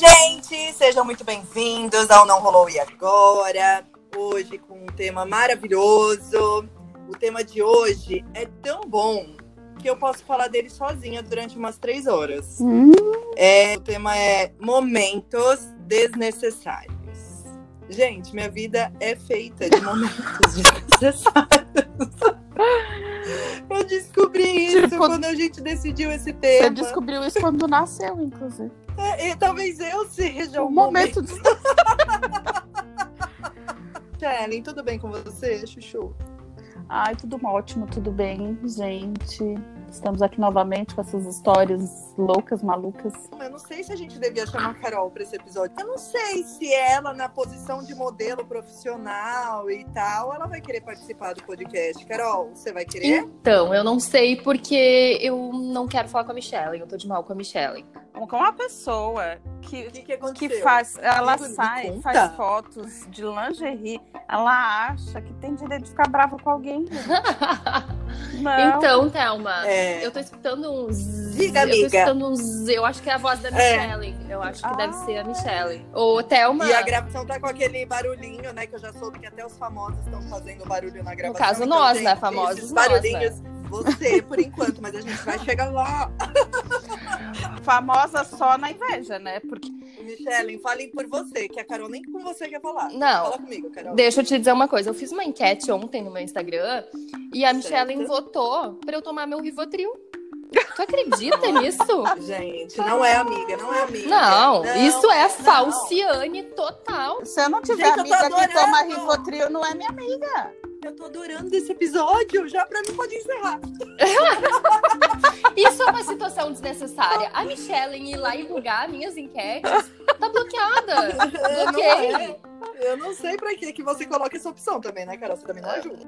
gente! Sejam muito bem-vindos ao Não Rolou e Agora. Hoje com um tema maravilhoso. O tema de hoje é tão bom que eu posso falar dele sozinha durante umas três horas. Hum. É, o tema é momentos desnecessários. Gente, minha vida é feita de momentos desnecessários. Eu descobri isso Tipo, quando a gente decidiu esse tema. Você descobriu isso quando nasceu, inclusive. E talvez eu seja o O momento. Ellen, tudo bem com você, Chuchu? Ai, tudo ótimo, tudo bem, gente. Estamos aqui novamente com essas histórias loucas, malucas. Eu não sei se a gente devia chamar a Carol para esse episódio. Eu não sei se ela, na posição de modelo profissional e tal, ela vai querer participar do podcast. Carol, você vai querer? Então, eu não sei porque eu não quero falar com a Michelle. Eu tô de mal com a Michelle. Com uma pessoa que, que, que que faz, ela sai, faz fotos de lingerie, ela acha que tem direito de ficar brava com alguém. Não. Então, Thelma, É. eu tô escutando uns. Diga, eu tô amiga. escutando uns. Eu acho que é a voz da É. Michelle. Eu acho que Ah. deve ser a Michelle. Ô, Thelma. E a gravação tá com aquele barulhinho, né? Que eu já soube que até os famosos estão fazendo barulho na gravação. caso, Então nós, né? Famosos esses nós, barulhinhos. Você, por enquanto, mas a gente vai chegar lá. Famosa só na inveja, né? Porque Michelle, fale por você, que a Carol nem com você quer falar. Não. Fala comigo, Carol. Deixa eu te dizer uma coisa. Eu fiz uma enquete ontem no meu Instagram e a Michelle votou pra eu tomar meu Rivotril. Tu acredita nisso? Gente, não é amiga, não é amiga. Não, isso é não. falciane total. se eu não tiver Gente, amiga que toma. Rivotril, não é minha amiga. Eu tô adorando esse episódio. Já pra mim pode encerrar. Isso é uma situação desnecessária. A Michelle ir lá e bugar minhas enquetes tá bloqueada. Bloqueei. é. Eu não sei pra que que você coloca essa opção também, né, Carol? Você também não ajuda.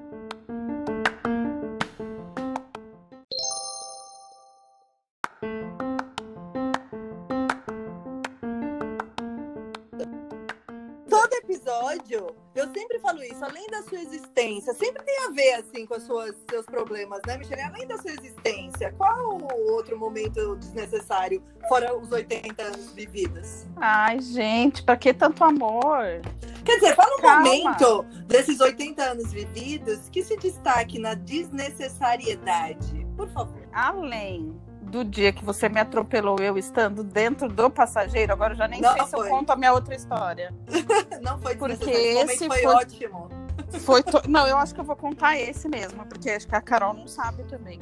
Episódio, eu sempre falo isso, além da sua existência, sempre tem a ver assim com os suas, seus problemas, né, Michelle? Além da sua existência, qual o outro momento desnecessário, fora os 80 anos vividos? Ai, gente, pra que tanto amor? Quer dizer, fala um Calma. momento desses 80 anos vividos que se destaque na desnecessariedade. Por favor. Além do dia que você me atropelou eu estando dentro do passageiro, agora eu já nem Não sei se foi. eu conto a minha outra história. Não foi Porque. Esse foi, foi- ótimo. Foi to- Não, eu acho que eu vou contar esse mesmo, porque acho que a Carol não sabe também.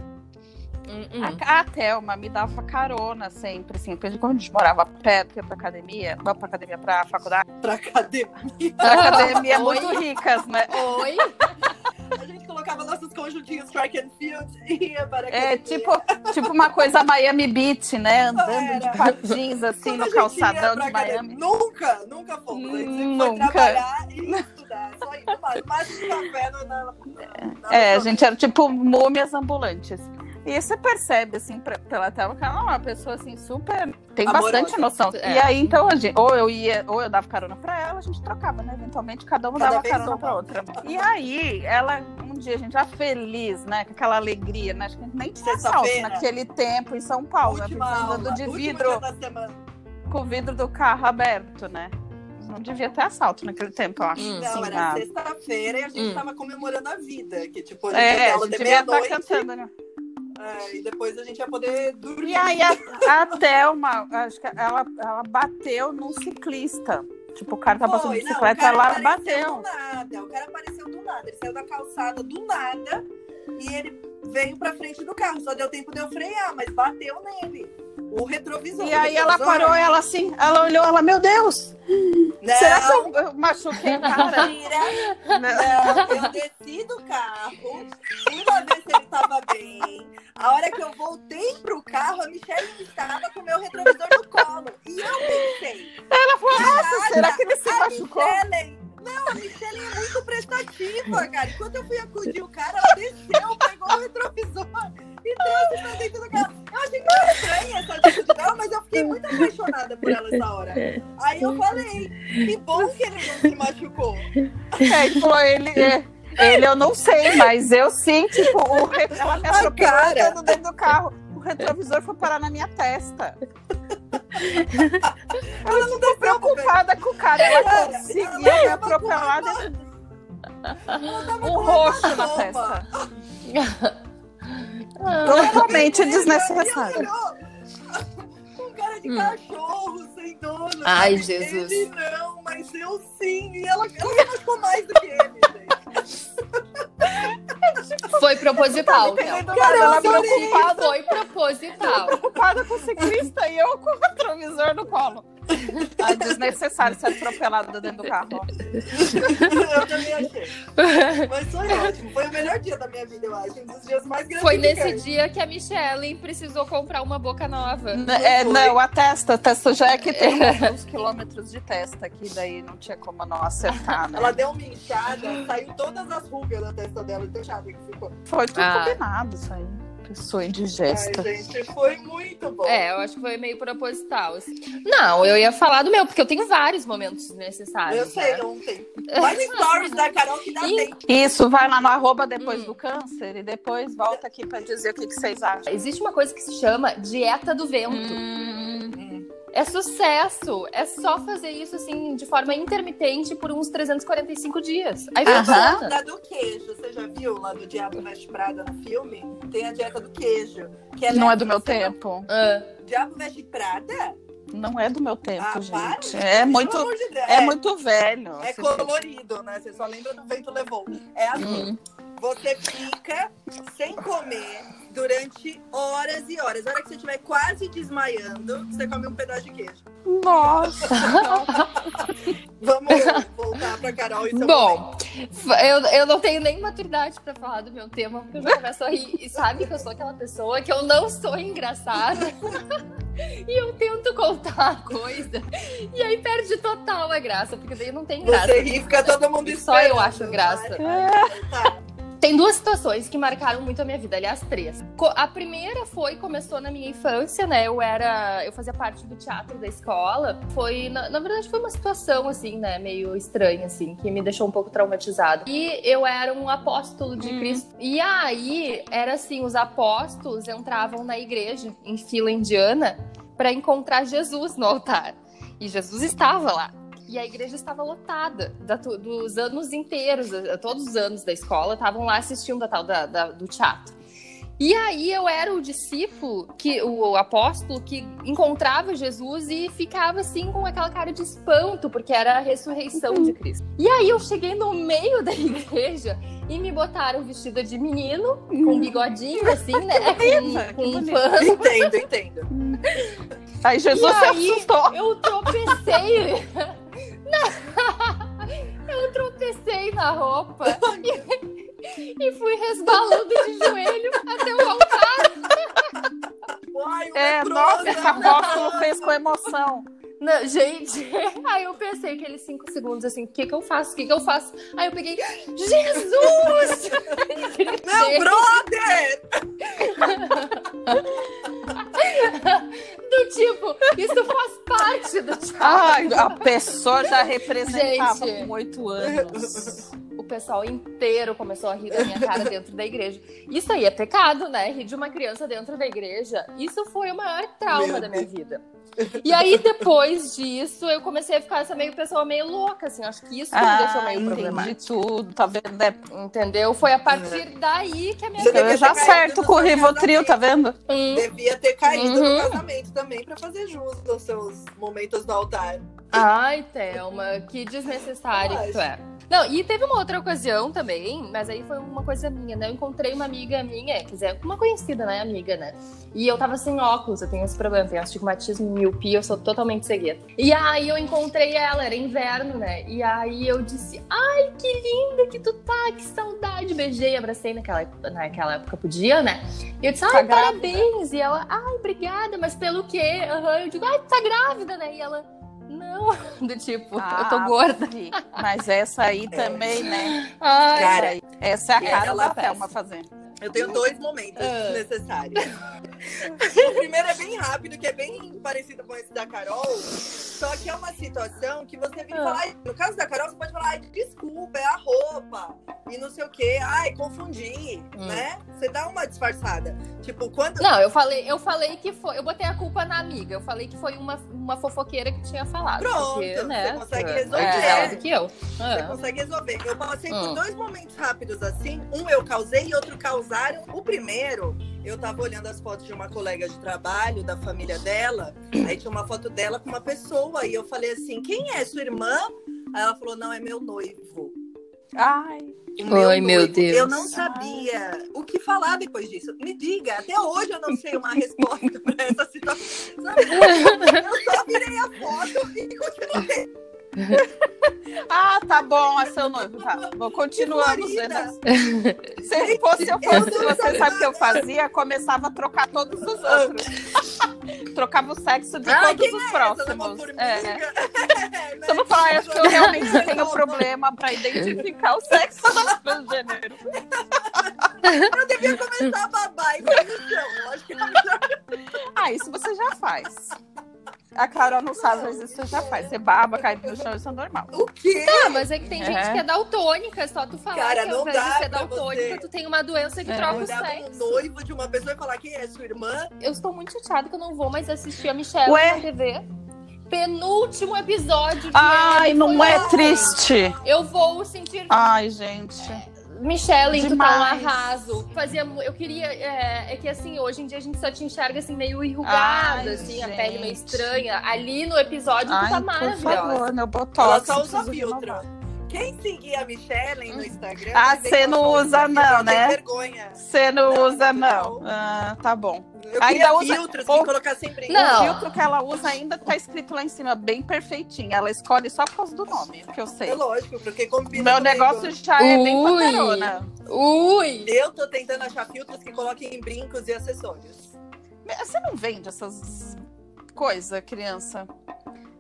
Hum, hum. A, a Thelma me dava carona sempre, assim, quando a gente morava perto, ia pra academia, não pra academia, pra faculdade, Pra academia. pra academia muito ricas, né? Oi? Colocava nossos conjuntinhos track and field e ia para É tipo, tipo uma coisa Miami Beach, né? Andando Era. de patins assim Quando no calçadão de Miami. Nunca, nunca fomos. A gente foi trabalhar e estudar. Só isso, mais, mais um café no, na, na, na- É, a gente era tipo múmias ambulantes. E você percebe, assim, pra- pela tela, que ela é uma pessoa, assim, super... Tem Amorosa. bastante noção. É. E aí, então, a gente, ou eu ia, ou eu dava carona pra ela, a gente trocava, né? Eventualmente, cada uma Cada dava carona pra outra. E aí, ela, um dia, a gente já feliz, né? Com aquela alegria, né? Acho que a gente nem tinha salto naquele tempo em São Paulo, né? última Porque aula, andando de vidro, com o vidro do carro aberto, né? Não devia ter assalto naquele tempo, eu acho. Não, Assim, era na- sexta-feira e a gente Hum. tava comemorando a vida. Que tipo, a gente É, a gente de devia estar meia-noite. cantando, né? É, e depois a gente ia poder dormir. E aí a, a Thelma, acho que ela, ela bateu num ciclista. Tipo, o cara tá passando Foi, não, bicicleta, cara ela bateu. Do nada. O cara apareceu do nada. Ele saiu da calçada do nada e ele veio pra frente do carro. Só deu tempo de eu frear, mas bateu nele. O retrovisor. E aí ela retrovisor- parou, ela assim, ela olhou, ela, meu Deus, Não, será que eu, machuquei o cara? Não. Não, eu desci do carro, ver se ele tava bem. A hora que eu voltei pro carro, a Michelle estava com o meu retrovisor no colo. E eu pensei, Ela falou, nossa, será que ele se machucou? Michelle... Não, a Michelle é muito prestativa, cara. Enquanto eu fui acudir o cara, Aí eu falei, que bom que ele não se machucou. É, ele falou, ele, é, ele eu não sei, mas eu sim, tipo, o re- ela me atropelou dentro do carro. O retrovisor foi parar na minha testa. Ela não tá preocupada com o cara. Ela conseguiu me atropelar dentro um roxo na testa. Totalmente desnecessário. De hum. cachorro, sem dono. Ai, Jesus. Ele não, mas eu sim. E ela, ela se machucou mais do que ele, gente. Foi proposital. Cara, ela preocupada. Foi proposital. Preocupada com o ciclista e eu com o retrovisor no colo. Ah, desnecessário ser atropelada dentro do carro. eu também achei. Mas foi ótimo. Foi o melhor dia da minha vida, eu acho. Um dos dias mais grandes. Foi nesse dia que a Michelle precisou comprar uma boca nova. Não é, não, a testa. A testa já é que tem uns quilômetros de testa aqui, daí não tinha como não acertar. Né? Ela deu uma inchada, saiu todas as rugas da testa dela, de inchada que ficou. Foi tudo ah. combinado isso aí pessoa indigesta. Ai, gente, foi muito bom. É, eu acho que foi meio proposital. Assim. Não, eu ia falar do meu, porque eu tenho vários momentos necessários. Eu sei, né? ontem. Vai no stories da Carol que dá tempo. Isso, vai lá no arroba depois hum. do câncer e depois volta aqui para dizer o que, que, vocês acham. Existe uma coisa que se chama dieta do vento. Hum. É sucesso. É só fazer isso assim de forma intermitente por uns 345 dias. Aí Aham. Da do queijo, você já viu lá do Diabo Veste Prada no filme? Tem a dieta do queijo. Que é não é do meu tempo. Ah. Diabo Veste Prada? Não é do meu tempo, ah, gente. É muito, de é, é, muito velho. É colorido, né? Você só lembra do vento levou. É assim. Hum. Você fica sem comer durante horas e horas. A hora que você estiver quase desmaiando, você come um pedaço de queijo. Nossa! Vamos voltar pra Carol e Bom, eu, eu não tenho nem maturidade pra falar do meu tema, porque eu já começo a rir. E sabe que eu sou aquela pessoa que eu não sou engraçada. e eu tento contar a coisa. E aí perde total a graça, porque daí não tem graça. Você ri, fica todo mundo Só eu acho graça. Tá. Tem duas situações que marcaram muito a minha vida, aliás, três. A primeira foi, começou na minha infância, né? Eu era. Eu fazia parte do teatro da escola. Foi, na, na verdade, foi uma situação, assim, né? Meio estranha, assim, que me deixou um pouco traumatizada. E eu era um apóstolo de hum. Cristo. E aí, era assim: os apóstolos entravam na igreja, em fila indiana, para encontrar Jesus no altar. E Jesus estava lá. E a igreja estava lotada da, dos anos inteiros, todos os anos da escola estavam lá assistindo a tal da, da, do teatro. E aí eu era o discípulo, que o apóstolo que encontrava Jesus e ficava assim com aquela cara de espanto, porque era a ressurreição de Cristo. E aí eu cheguei no meio da igreja e me botaram vestida de menino, com bigodinho assim, né? Com, com um pano. Entendo, entendo. Aí Jesus e se aí, assustou. Eu tropecei. Eu tropecei na roupa e, e fui resbalando de joelho até o altar. Ai, é, nossa, esse apóstolo fez com emoção. Não, gente, aí eu pensei aqueles cinco segundos assim, o que que eu faço? O que que eu faço? Aí eu peguei, Jesus! Meu brother! isso faz parte do teatro. Ai, a pessoa já representava Gente, com oito anos. O pessoal inteiro começou a rir da minha cara dentro da igreja. Isso aí é pecado, né? Rir de uma criança dentro da igreja. Isso foi o maior trauma Meu da minha Deus. vida. E aí, depois disso, eu comecei a ficar essa meio pessoa meio louca, assim. Acho que isso que ah, me deixou meio problemático. de tudo, tá vendo? É... Entendeu? Foi a partir daí que a minha Você vida... Eu já certo com o Rivotril, tá vendo? Hum. Devia ter caído uhum. no casamento também, pra fazer jus aos seus momentos no altar. Ai, Thelma, que desnecessário que tu é. Não, e teve uma outra ocasião também, mas aí foi uma coisa minha, né? Eu encontrei uma amiga minha, quer dizer, uma conhecida, né, amiga, né? E eu tava sem óculos, eu tenho esse problema, tenho astigmatismo, miopia, eu sou totalmente cegueta. E aí eu encontrei ela, era inverno, né? E aí eu disse, ai, que linda que tu tá, que saudade. Beijei, abracei naquela, naquela época, podia, né? E eu disse, ai, tá parabéns. E ela, ai, obrigada, mas pelo quê? Uhum. Eu digo, ai, tá grávida, né? E ela não, do tipo, ah, eu tô ah, gorda. Mas essa aí também, né? Ai, cara, essa é a cara da Thelma fazendo. Eu tenho dois momentos Ah. necessários. o primeiro é bem rápido, que é bem parecido com esse da Carol. Só que é uma situação que você vem Ah. falar. "Ai, No caso da Carol, você pode falar, ai, desculpa, é a roupa. E não sei o quê. Ai, confundi, Hum. né? Você dá uma disfarçada. Tipo, quando. Não, eu falei, eu falei que foi. Eu botei a culpa na amiga. Eu falei que foi uma, uma fofoqueira que tinha falado. Pronto, porque, né, você consegue é resolver. ela do que eu. Você Ah. consegue resolver. Eu passei por Hum. dois momentos rápidos assim. Um eu causei e outro causaram. O primeiro, eu tava olhando as fotos de uma colega de trabalho, da família dela. Aí tinha uma foto dela com uma pessoa. E eu falei assim: quem é? Sua irmã? Aí ela falou: não, é meu noivo. Ai, Ai, meu noivo. Deus. Eu não sabia o que falar depois disso. Me diga, até hoje eu não sei uma resposta para essa situação. Sabe? Eu só virei a foto e continuei. Ah, tá bom, é seu noivo. Tá. Bom, continuamos. Se fosse eu, fosse, não você sabe o que eu fazia? Começava a trocar todos os outros. Trocava o sexo de Ai, todos os é próximos. É, é. Né? Só vou falar, acho que eu realmente tenho Não, problema para identificar o sexo dos transgêneros. Eu devia começar a babar que eu já... Ah, isso você já faz. A Carol não sabe, mas isso você já faz. Você baba, cai no chão, isso é normal. O quê? Ah, mas é que tem gente É. que é daltônica, é só tu falar Cara, que não invés dá de ser pra daltônica, você- tu tem uma doença que É. troca o sexo. noivo de uma pessoa e falar quem é sua irmã. Eu estou muito chateada que eu não vou mais assistir a Michelle Ué? na TV. Penúltimo episódio de Ai, não é triste. Eu vou sentir Ai, gente. Michelle, tu tá um arraso. Fazia, eu queria. É, é que assim, hoje em dia a gente só te enxerga assim, meio enrugada, Ai, assim, a gente. pele meio estranha. Ali no episódio tu Ai, tá por maravilhosa. favor, meu Ela botox. só usa filtro. Quem seguir a Michelle no Instagram. Ah, você ela não usa não, ela né? Você não usa, não. não. Ah, tá bom. Eu Ainda queria usa- filtros Ou- que colocar sempre em Não. O filtro que ela usa ainda tá escrito lá em cima, bem perfeitinho. Ela escolhe só por causa do nome, que eu sei. É lógico, porque combina Meu comigo. negócio já é bem Ui. panterona. Ui! Eu tô tentando achar filtros que coloquem em brincos e acessórios. Você não vende essas coisas, criança?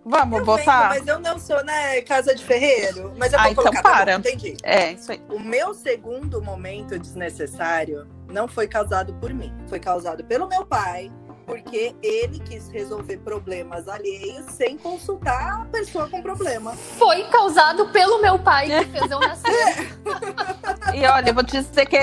Vamos Eu botar? vendo, mas eu não sou, né, casa de ferreiro. Mas eu Ah, vou então colocar, tá para. bom, entendi. É, isso aí. O meu segundo momento desnecessário não foi causado por mim. Foi causado pelo meu pai, porque ele quis resolver problemas alheios sem consultar a pessoa com problema. Foi causado pelo meu pai que fez eu nascer. E olha, eu vou te dizer que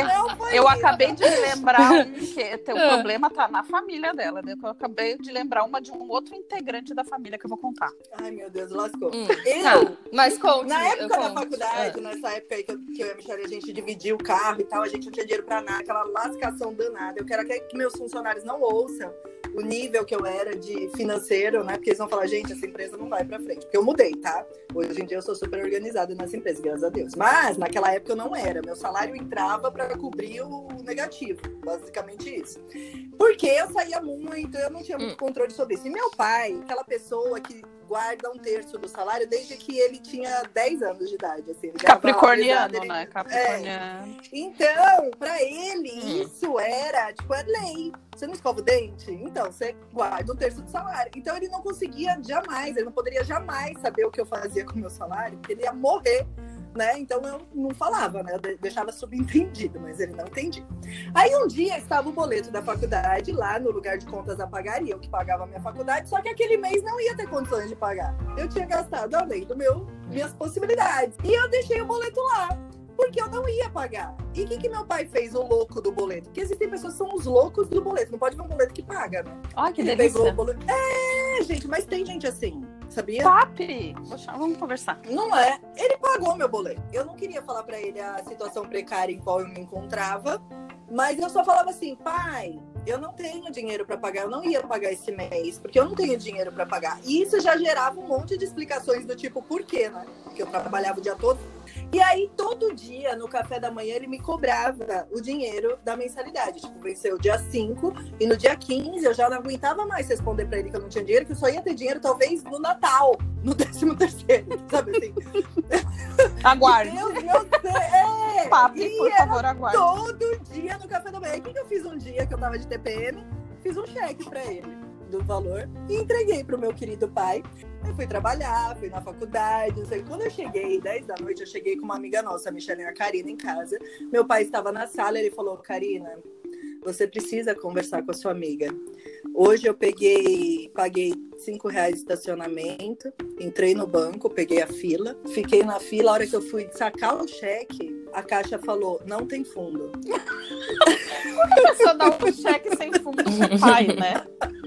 eu acabei de lembrar um que teu Ah. problema tá na família dela, né? Eu acabei de lembrar uma de um outro integrante da família que eu vou contar. Ai, meu Deus, lascou. Hum, Eu, tá. Mas conte. Na época da conte. faculdade, nessa época aí que eu, que eu e a Michelle, a gente dividia o carro e tal, a gente não tinha dinheiro pra nada, aquela lascação danada. Eu quero até que meus funcionários não ouçam o nível que eu era de financeiro, né? Porque eles vão falar, gente, essa empresa não vai pra frente. Porque eu mudei, tá? Hoje em dia eu sou super organizada nessa empresa, graças a Deus. Mas naquela época eu não era. Meu salário entrava pra cobrir o negativo. Basicamente isso. Porque eu saía muito, eu não tinha muito Hum. controle sobre isso. E meu pai, aquela pessoa que guarda um terço do salário desde que ele tinha 10 anos de idade. Assim, Capricorniano, ele- né? Capricorniano. Então, pra ele, Hum. isso era, tipo, é lei. Você não escova o dente? Então, você guarda um terço do salário. Então, ele não conseguia jamais, ele não poderia jamais saber o que eu fazia com o meu salário, porque ele ia morrer, né? Então, eu não falava, né? Eu de- deixava subentendido, mas ele não entendia. Aí, um dia, estava o boleto da faculdade lá no lugar de contas a pagar, e eu que pagava a minha faculdade, só que aquele mês não ia ter condições de pagar. Eu tinha gastado além do meu, minhas possibilidades. E eu deixei o boleto lá porque eu não ia pagar. E o que, que meu pai fez, o louco do boleto? Porque existem pessoas que são os loucos do boleto. Não pode ver um boleto que paga, né? Ai, que Ele delícia. pegou o boleto. É, gente, mas tem gente assim, sabia? Papi! Vamos conversar. Não é. Ele pagou meu boleto. Eu não queria falar pra ele a situação precária em qual eu me encontrava, mas eu só falava assim, pai, eu não tenho dinheiro pra pagar, eu não ia pagar esse mês, porque eu não tenho dinheiro pra pagar. E isso já gerava um monte de explicações do tipo, por quê, né? Porque eu trabalhava o dia todo. E aí, todo dia, no café da manhã, ele me cobrava o dinheiro da mensalidade. Tipo, venceu o dia 5 e no dia 15 eu já não aguentava mais responder pra ele que eu não tinha dinheiro, que eu só ia ter dinheiro talvez no Natal, no 13 terceiro, sabe assim? Aguarde. Meu Deus, é! Papi, E por favor, aguarde. todo dia no café da manhã. O que, que eu fiz um dia que eu tava de TPM? Fiz um cheque pra ele. Do valor e entreguei pro meu querido pai. Eu fui trabalhar, fui na faculdade, sei. Quando eu cheguei, 10 da noite, eu cheguei com uma amiga nossa, a Michelle e a Karina, em casa. Meu pai estava na sala, ele falou, Karina, você precisa conversar com a sua amiga. Hoje eu peguei, paguei cinco reais de estacionamento, entrei no banco, peguei a fila, fiquei na fila. A hora que eu fui sacar o cheque, a caixa falou: não tem fundo. Só dá um cheque sem fundo pai, né?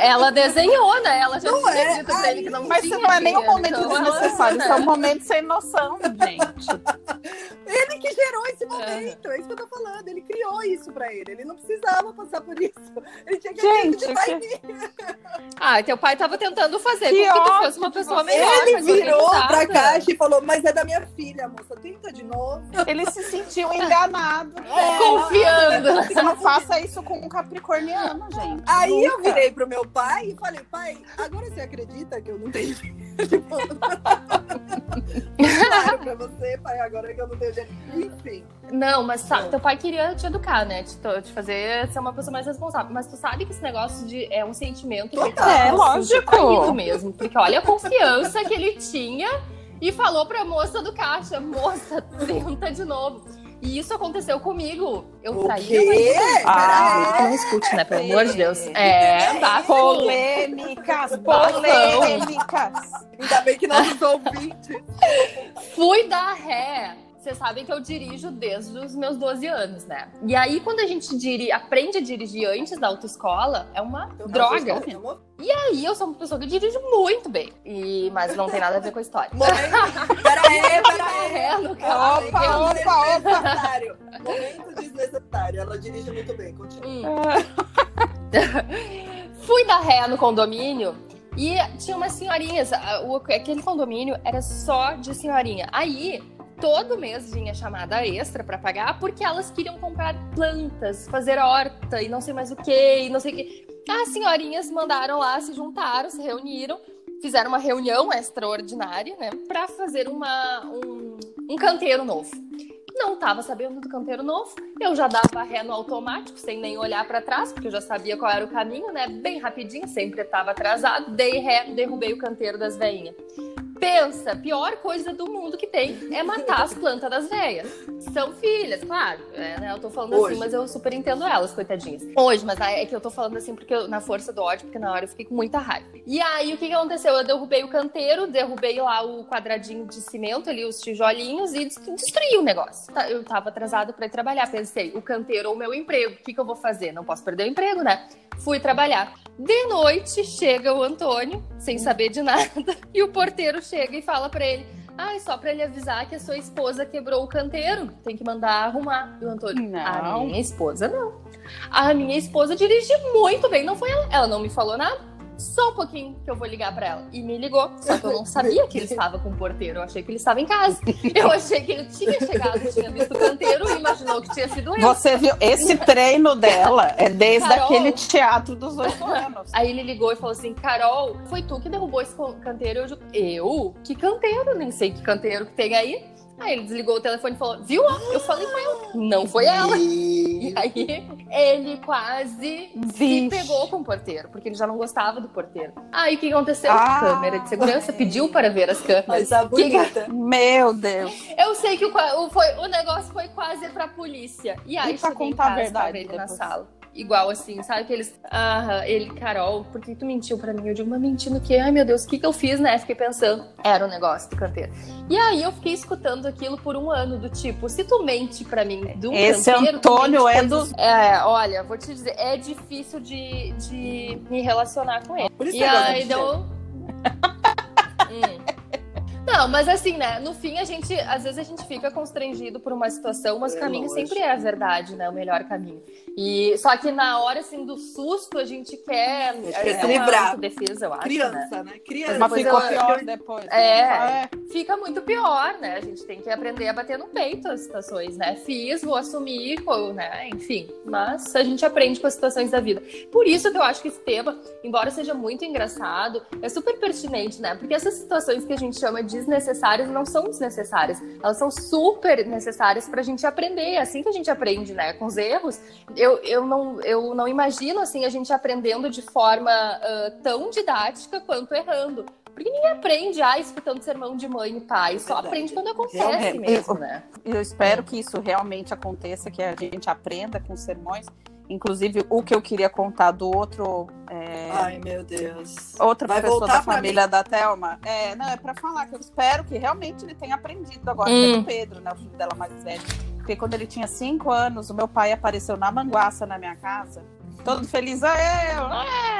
Ela desenhou, né? Ela já Não tinha é, dito pra ele que não Mas tinha isso não é nem um momento então desnecessário, isso é um momento sem noção, gente. Ele que gerou esse momento, é isso que eu tô falando. Ele criou isso pra ele. Ele não precisava passar por isso. Ele tinha que Gente, acreditar que- em mim. Ah, teu pai tava tentando fazer Que com que tu fosse uma pessoa de melhor. Ele virou pra caixa e falou: Mas é da minha filha, moça. Tenta de novo. Ele se sentiu enganado. Confiando. Você não faça isso com um capricorniano, gente. Aí eu Nunca. virei pro meu pai e falei: Pai, agora você acredita que eu não tenho dinheiro? Tipo, claro pra você, pai, agora que eu não tenho dinheiro. Enfim. Não, mas sa- teu pai queria te educar, né? Te, te fazer ser uma pessoa mais responsável. Mas tu sabe que esse negócio de é um sentimento que Total. tá, É, lógico. mesmo. Porque olha a confiança que ele tinha e falou pra moça do caixa: moça, tenta de novo. E isso aconteceu comigo. Eu O traí quê? mãe. Ah, que não escute, né? Pelo amor de Deus. É, bafo. Polêmicas, polêmicas. Ainda bem que não sou ouvinte. Fui dar ré. Vocês sabem que eu dirijo desde os meus 12 anos, né? E aí, quando a gente diri... aprende a dirigir antes da autoescola, é uma droga. E aí, eu sou uma pessoa que dirige muito bem. E... Mas não tem nada a ver com a história. Momento. Pera aí, pera Dar aí. ré no Opa, opa, opa. Desnecessário. Momento desnecessário. Ela dirige muito bem. Continua. Hum. Fui dar ré no condomínio e tinha umas senhorinhas. o- Aquele condomínio era só de senhorinha. Aí, todo mês vinha chamada extra pra pagar porque elas queriam comprar plantas, fazer horta e não sei mais o que, não sei o que. As senhorinhas mandaram lá, se juntaram, se reuniram, fizeram uma reunião extraordinária, né, pra fazer uma, um, um canteiro novo. Não tava sabendo do canteiro novo, eu já dava ré no automático, sem nem olhar pra trás, porque eu já sabia qual era o caminho, né? Bem rapidinho, sempre tava atrasado. Dei ré, derrubei o canteiro das veinhas. Pensa, pior coisa do mundo que tem é matar as plantas das velhas. São filhas, claro. é, né? Eu tô falando Hoje. assim, mas eu super entendo elas, coitadinhas. Hoje, mas é que eu tô falando assim porque eu- na força do ódio, porque na hora eu fiquei com muita raiva. E aí, o que, que aconteceu? Eu derrubei o canteiro, derrubei lá o quadradinho de cimento ali, os tijolinhos, e dest- destruí o negócio. Tá, Eu tava atrasada pra ir trabalhar. Pensei, o canteiro ou o meu emprego, o que, que eu vou fazer? Não posso perder o emprego, né? Fui trabalhar. De noite chega o Antônio, sem saber de nada, e o porteiro chega e fala pra ele: Ah, só pra ele avisar que a sua esposa quebrou o canteiro, tem que mandar arrumar. E o Antônio: A Não. minha esposa não. A minha esposa dirige muito bem, não foi ela. Ela não me falou nada. Só um pouquinho que eu vou ligar pra ela. E me ligou. Só que eu não sabia que ele estava com o porteiro. Eu achei que ele estava em casa. Eu achei que ele tinha chegado, tinha visto o canteiro e imaginou que tinha sido eu. Você viu? Esse treino dela é desde Carol. aquele teatro dos oito anos. Aí ele ligou e falou assim: Carol, foi tu que derrubou esse canteiro? Eu digo, eu? Que canteiro? Nem sei que canteiro que tem aí. Aí ele desligou o telefone e falou: Viu? Eu falei com ela. Não foi ela. E aí ele quase se Vixe. pegou com o porteiro, porque ele já não gostava do porteiro. Aí o que aconteceu? Ah. Câmera de segurança pediu para ver as câmeras. Mas a Que-. Meu Deus. Eu sei que o, o, foi, o negócio foi quase pra polícia. E aí E pra contar a verdade ele na sala. Igual assim, sabe que eles. Ah, ele, Carol, por que tu mentiu pra mim? Eu digo, mas mentindo o quê? Ai meu Deus, o que que eu fiz, né? Fiquei pensando. Era o negócio do canteiro. E aí eu fiquei escutando aquilo por um ano, do tipo, se tu mente pra mim do Esse canteiro. tu Antônio é coisas- dos. É, olha, vou te dizer, é difícil de, de me relacionar com ele. Por isso E aí de deu. Não, mas assim, né? No fim, a gente, às vezes a gente fica constrangido por uma situação, mas É, o caminho lógico. sempre é a verdade, né? O melhor caminho. E só que na hora assim do susto a gente quer, quer é se uma livrar. defesa, eu acho, né? Criança, né? Criança. Mas ficou eu- pior depois. É. Fica muito pior, né? A gente tem que aprender a bater no peito as situações, né? Fiz, vou assumir, né? Enfim, mas a gente aprende com as situações da vida. Por isso que eu acho que esse tema, embora seja muito engraçado, é super pertinente, né? Porque essas situações que a gente chama de desnecessárias não são desnecessárias. Elas são super necessárias para a gente aprender. É assim que a gente aprende, né? Com os erros. Eu, eu, não, eu não imagino assim a gente aprendendo de forma uh, tão didática quanto errando. Porque ninguém aprende ah, escutando sermão de mãe e pai. Só Verdade. aprende quando acontece eu, mesmo, eu, né? Eu espero que isso realmente aconteça, que a gente aprenda com sermões. Inclusive, o que eu queria contar do outro. É... Ai, meu Deus. Outra Vai pessoa da família mim. da Thelma. É, não, é para falar que eu espero que realmente ele tenha aprendido agora, hum. pelo Pedro, né? O filho dela mais velho. Porque quando ele tinha cinco anos, o meu pai apareceu na manguaça na minha casa, todo feliz. É,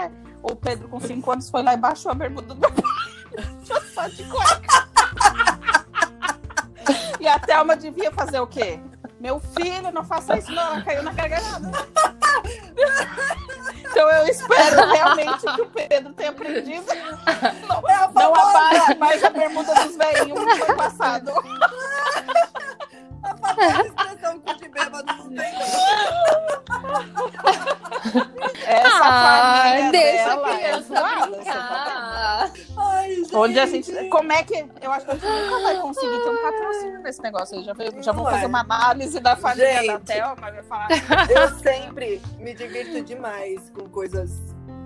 é. O Pedro, com cinco anos, foi lá e baixou a bermuda do meu pai. só de cueca. e a Thelma devia fazer o quê? Meu filho, não faça isso, não. Ela caiu na gargalhada. Então eu espero realmente que o Pedro tenha aprendido. Não, é não abaixe mais a bermuda dos velhinhos que foi passado. A famosa expressão que de bêbado não tem. Essa ah, Onde a gente. Como é que. Eu acho que a gente nunca vai conseguir ter um patrocínio nesse negócio aí. Já, já vou fazer uma análise da família gente, da Thelma. Vai falar. Eu sempre me divirto demais com coisas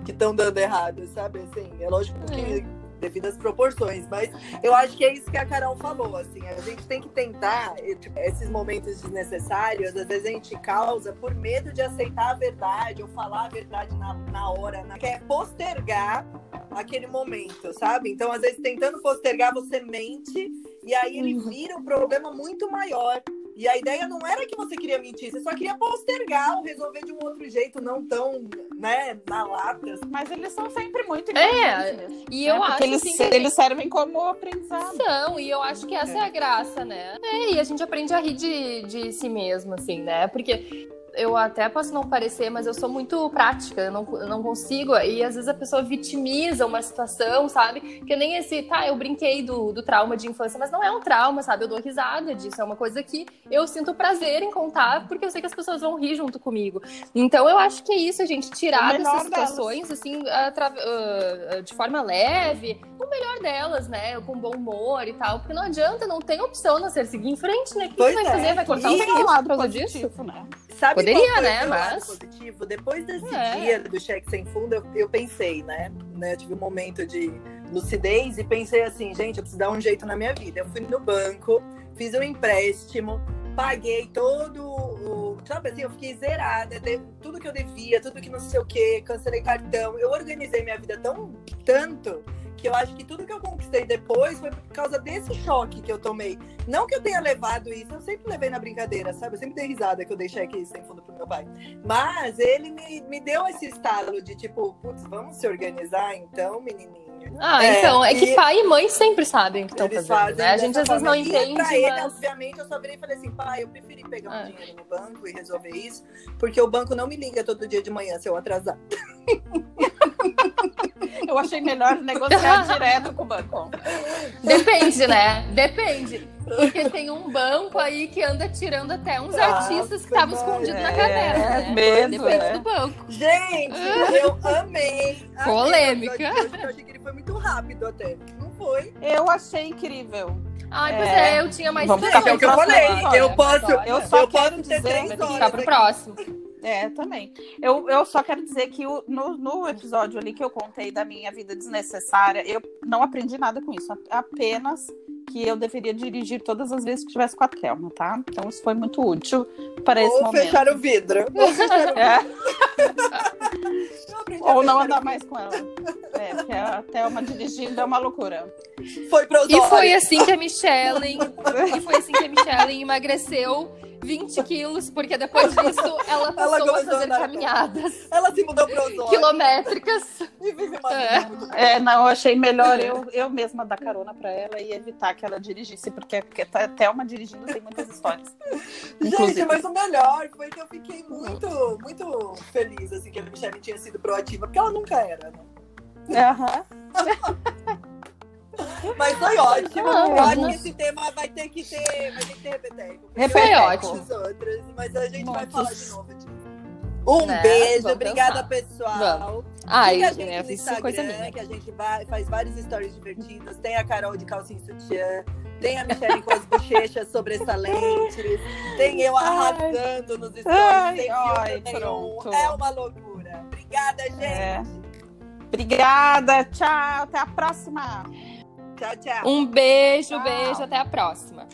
que estão dando errado, sabe? Assim, é lógico que devido às proporções, mas eu acho que é isso que a Carol falou, assim, a gente tem que tentar, tipo, esses momentos desnecessários, às vezes a gente causa por medo de aceitar a verdade ou falar a verdade na, na hora, na, quer postergar aquele momento, sabe? Então, às vezes, tentando postergar, você mente e aí ele uhum. vira um problema muito maior. E a ideia não era que você queria mentir, você só queria postergar ou resolver de um outro jeito, não tão, né, na lata. Mas eles são sempre muito É, e eu né? acho eles, assim, eles servem como aprendizado. São, e eu acho que essa é. é a graça, né? É, e a gente aprende a rir de, de si mesmo, assim, né? Porque eu até posso não parecer, mas eu sou muito prática, eu não, eu não consigo. E às vezes a pessoa vitimiza uma situação, sabe? Que nem esse, tá, eu brinquei do, do trauma de infância, mas não é um trauma, sabe? Eu dou risada disso, é uma coisa que eu sinto prazer em contar, porque eu sei que as pessoas vão rir junto comigo. Então eu acho que é isso, a gente tirar dessas situações, delas. assim, uh, de forma leve, o melhor delas, né? Com bom humor e tal, porque não adianta, não tem opção não ser seguir em frente, né? O que, que vai é. fazer? Vai cortar o um lado por causa disso? Né? Sabe Poderia, né? Mas. Positivo? Depois desse é. dia do cheque sem fundo, eu, eu pensei, né? né? Eu tive um momento de lucidez e pensei assim, gente, eu preciso dar um jeito na minha vida. Eu fui no banco, fiz um empréstimo, paguei todo o. Sabe assim, eu fiquei zerada, tudo que eu devia, tudo que não sei o que, cancelei cartão. Eu organizei minha vida tão tanto que eu acho que tudo que eu conquistei depois foi por causa desse choque que eu tomei. Não que eu tenha levado isso, eu sempre levei na brincadeira, sabe? Eu sempre dei risada que eu deixei aqui sem fundo pro meu pai. Mas ele me, me deu esse estalo de tipo, putz, vamos se organizar então, menininha. Ah, é, então, é que pai e mãe sempre sabem o que estão fazendo, né? A gente às vezes não entende, pra mas... ele, obviamente, eu só virei e falei assim, pai, eu preferi pegar um é. dinheiro no banco e resolver isso, porque o banco não me liga todo dia de manhã se eu atrasar. Eu achei melhor negociar direto com o banco. Depende, né? Depende. Porque tem um banco aí que anda tirando até uns ah, artistas que estavam escondidos é, na caverna. É né? mesmo, Depende é. do banco. Gente, eu amei. Polêmica. Eu achei que ele foi muito rápido até. Não foi? Eu achei incrível. Ai, pois é, eu tinha mais Vamos ficar é o que eu falei. Eu posso, eu só eu quero dizer, ficar pro próximo. É, também. Eu, eu só quero dizer que o, no, no episódio ali que eu contei da minha vida desnecessária, eu não aprendi nada com isso. Apenas que eu deveria dirigir todas as vezes que estivesse com a Thelma, tá? Então isso foi muito útil para esse Ou momento. fechar o vidro. Ou fechar o vidro. É. Ou não andar mais com ela. É, porque a Thelma dirigindo é uma loucura. Foi pro E foi assim que a Michelle, e foi assim que a Michelle emagreceu 20 quilos, porque depois disso ela passou ela a fazer caminhadas. Ela se mudou para Osório. Quilométricas. E vive uma é. é, não, eu achei melhor eu, eu mesma dar carona para ela e evitar que ela dirigisse, porque, porque até uma dirigindo tem muitas histórias. Gente, mas o melhor foi que eu fiquei muito, muito feliz, assim, que a Michelle tinha sido proativa, porque ela nunca era, né? Aham. Uhum. Mas foi ótimo. Ah, eu acho que esse tema vai ter que ter, vai ter que ter repeteco. Foi ótimo. Outras, mas a gente vai falar de novo disso. Um né? beijo, obrpensar. obrigada pessoal. Vamos. Ai, Siga a gente é, no é coisa Instagram, minha. que a gente vai, faz vários stories divertidos. Tem a Carol de calcinha e sutiã. Tem a Michelle com as bochechas sobressalentes. Tem eu arrasando nos stories. Ai, tem ai, pronto. É uma loucura. Obrigada, gente. É. Obrigada, tchau, até a próxima. Tchau, tchau. Um beijo, Tchau. beijo, até a próxima.